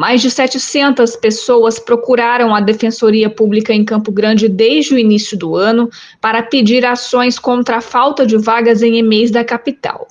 Mais de 700 pessoas procuraram a Defensoria Pública em Campo Grande desde o início do ano para pedir ações contra a falta de vagas em EMEIs da capital.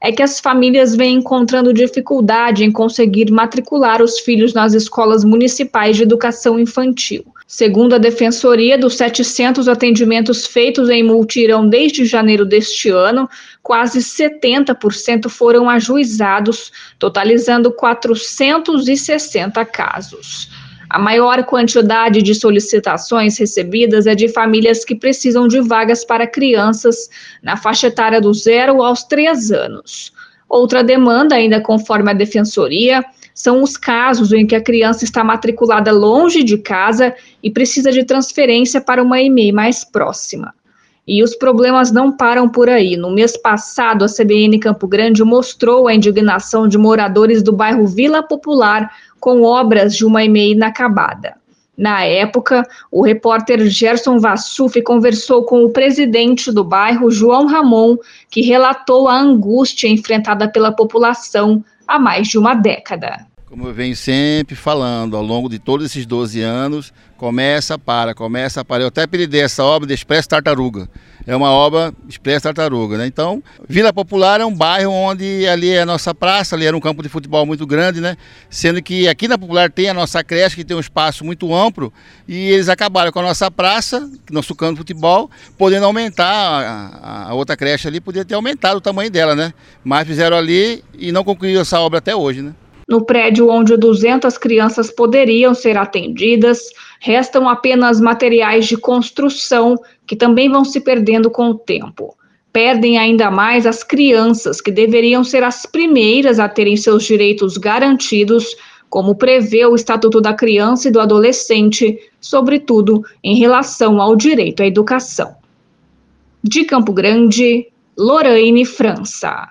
É que as famílias vêm encontrando dificuldade em conseguir matricular os filhos nas escolas municipais de educação infantil. Segundo a Defensoria, dos 700 atendimentos feitos em multirão desde janeiro deste ano, quase 70% foram ajuizados, totalizando 460 casos. A maior quantidade de solicitações recebidas é de famílias que precisam de vagas para crianças na faixa etária do zero aos três anos. Outra demanda, ainda conforme a Defensoria, são os casos em que a criança está matriculada longe de casa e precisa de transferência para uma EMEI mais próxima. E os problemas não param por aí. No mês passado, a CBN Campo Grande mostrou a indignação de moradores do bairro Vila Popular com obras de uma EMEI inacabada. Na época, o repórter Gerson Vassuf conversou com o presidente do bairro, João Ramon, que relatou a angústia enfrentada pela população há mais de uma década. Como eu venho sempre falando ao longo de todos esses 12 anos, começa, para, começa, para. Eu até apelidei essa obra de Expresso Tartaruga. É uma obra Expresso Tartaruga, né? Então, Vila Popular é um bairro onde ali é a nossa praça, ali era um campo de futebol muito grande, né? Sendo que aqui na Popular tem a nossa creche, que tem um espaço muito amplo, e eles acabaram com a nossa praça, nosso campo de futebol, podendo aumentar a, a outra creche ali, podia ter aumentado o tamanho dela, né? Mas fizeram ali e não concluíram essa obra até hoje, né? No prédio onde 200 crianças poderiam ser atendidas, restam apenas materiais de construção que também vão se perdendo com o tempo. Perdem ainda mais as crianças, que deveriam ser as primeiras a terem seus direitos garantidos, como prevê o Estatuto da Criança e do Adolescente, sobretudo em relação ao direito à educação. De Campo Grande, Lorraine França.